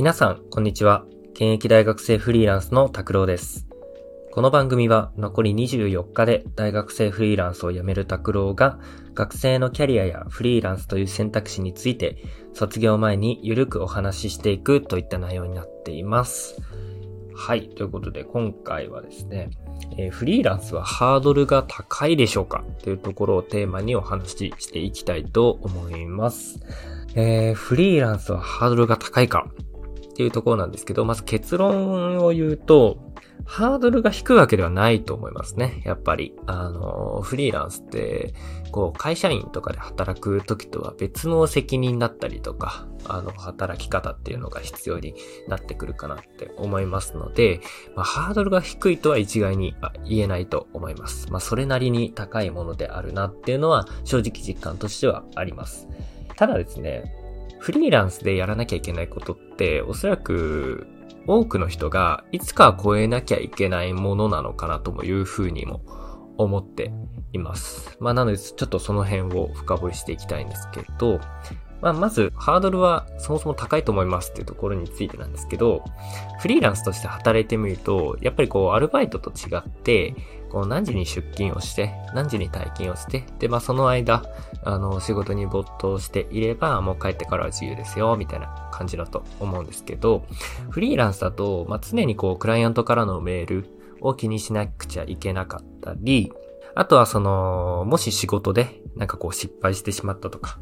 皆さん、こんにちは。現役大学生フリーランスの拓郎です。この番組は残り24日で大学生フリーランスを辞める拓郎が学生のキャリアやフリーランスという選択肢について卒業前にゆるくお話ししていくといった内容になっています。はい。ということで今回はですね、えー、フリーランスはハードルが高いでしょうか？というところをテーマにお話ししていきたいと思います。えー、フリーランスはハードルが高いか？っていうところなんですけど、まず結論を言うと、ハードルが低いわけではないと思いますね。やっぱり。あの、フリーランスって、こう、会社員とかで働く時とは別の責任だったりとか、あの、働き方っていうのが必要になってくるかなって思いますので、まあ、ハードルが低いとは一概に言えないと思います。まあ、それなりに高いものであるなっていうのは、正直実感としてはあります。ただですね、フリーランスでやらなきゃいけないことって、おそらく多くの人がいつかは超えなきゃいけないものなのかなともいうふうにも思っています。まあなのでちょっとその辺を深掘りしていきたいんですけど、まあ、まず、ハードルはそもそも高いと思いますっていうところについてなんですけど、フリーランスとして働いてみると、やっぱりこう、アルバイトと違って、こう、何時に出勤をして、何時に退勤をして、で、まあ、その間、あの、仕事に没頭していれば、もう帰ってからは自由ですよ、みたいな感じだと思うんですけど、フリーランスだと、まあ、常にこう、クライアントからのメールを気にしなくちゃいけなかったり、あとはその、もし仕事で、なんかこう失敗してしまったとか、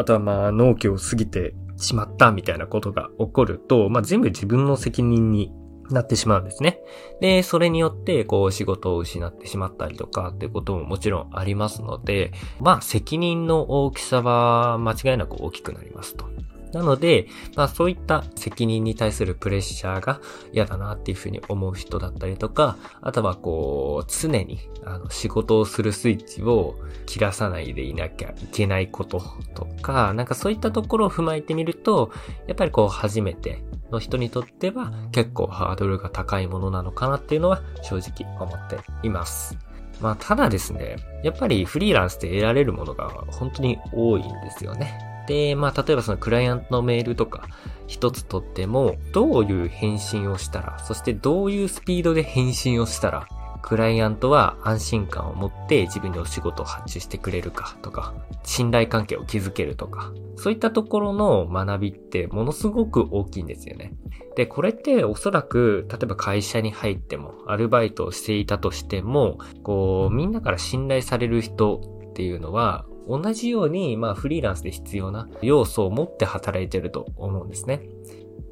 あとはまあ納期を過ぎてしまったみたいなことが起こると、まあ全部自分の責任になってしまうんですね。で、それによって、こう、仕事を失ってしまったりとかっていうことももちろんありますので、まあ、責任の大きさは間違いなく大きくなりますと。なので、まあそういった責任に対するプレッシャーが嫌だなっていうふうに思う人だったりとか、あとはこう、常にあの仕事をするスイッチを切らさないでいなきゃいけないこととか、なんかそういったところを踏まえてみると、やっぱりこう初めての人にとっては結構ハードルが高いものなのかなっていうのは正直思っています。まあただですね、やっぱりフリーランスで得られるものが本当に多いんですよね。で、まあ、例えばそのクライアントのメールとか一つとっても、どういう返信をしたら、そしてどういうスピードで返信をしたら、クライアントは安心感を持って自分にお仕事を発注してくれるかとか、信頼関係を築けるとか、そういったところの学びってものすごく大きいんですよね。で、これっておそらく、例えば会社に入っても、アルバイトをしていたとしても、こう、みんなから信頼される人っていうのは、同じように、まあ、フリーランスで必要な要素を持って働いてると思うんですね。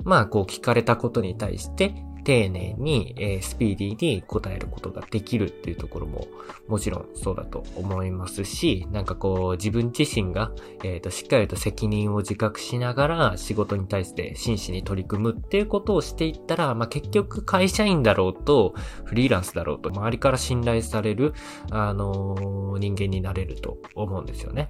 まあ、こう聞かれたことに対して、丁寧に、えー、スピーディーに答えることができるっていうところももちろんそうだと思いますし、なんかこう自分自身が、えっ、ー、と、しっかりと責任を自覚しながら仕事に対して真摯に取り組むっていうことをしていったら、まあ、結局会社員だろうと、フリーランスだろうと、周りから信頼される、あのー、人間になれると思うんですよね。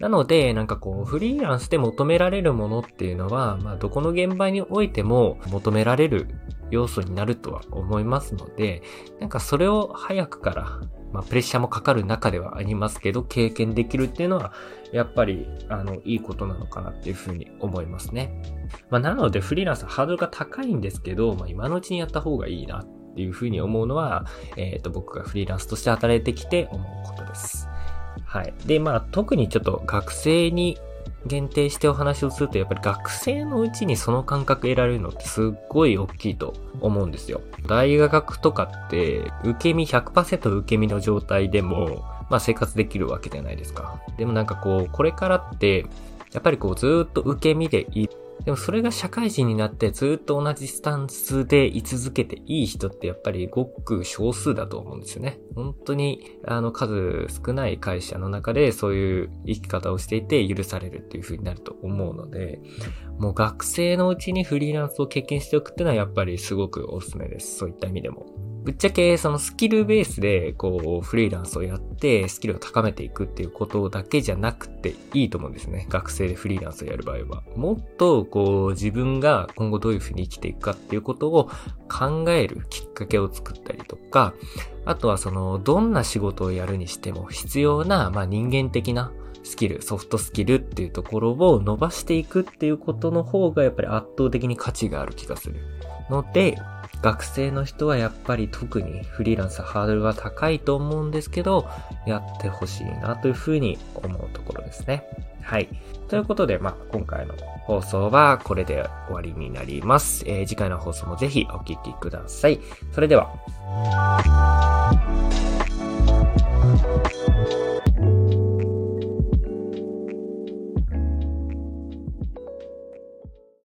なので、なんかこう、フリーランスで求められるものっていうのは、まあ、どこの現場においても求められる要素になるとは思いますので、なんかそれを早くから、まあ、プレッシャーもかかる中ではありますけど、経験できるっていうのは、やっぱり、あの、いいことなのかなっていうふうに思いますね。まあ、なので、フリーランスハードルが高いんですけど、まあ、今のうちにやった方がいいなっていうふうに思うのは、えっ、ー、と、僕がフリーランスとして働いてきて思うことです。はい。で、まあ、特にちょっと学生に限定してお話をすると、やっぱり学生のうちにその感覚得られるのってすっごい大きいと思うんですよ。大学とかって、受け身100%受け身の状態でも、まあ生活できるわけじゃないですか。でもなんかこう、これからって、やっぱりこうずっと受け身でいでもそれが社会人になってずっと同じスタンスで居続けていい人ってやっぱりごく少数だと思うんですよね。本当にあの数少ない会社の中でそういう生き方をしていて許されるっていう風になると思うので、もう学生のうちにフリーランスを経験しておくっていうのはやっぱりすごくおすすめです。そういった意味でも。ぶっちゃけそのスキルベースでこうフリーランスをやってスキルを高めていくっていうことだけじゃなくていいと思うんですね。学生でフリーランスをやる場合は。もっとこう自分が今後どういうふうに生きていくかっていうことを考えるきっかけを作ったりとか、あとはそのどんな仕事をやるにしても必要なまあ人間的なスキル、ソフトスキルっていうところを伸ばしていくっていうことの方がやっぱり圧倒的に価値がある気がする。ので、学生の人はやっぱり特にフリーランスハードルは高いと思うんですけど、やってほしいなというふうに思うところですね。はい。ということで、まあ、今回の放送はこれで終わりになります。えー、次回の放送もぜひお聴きください。それでは。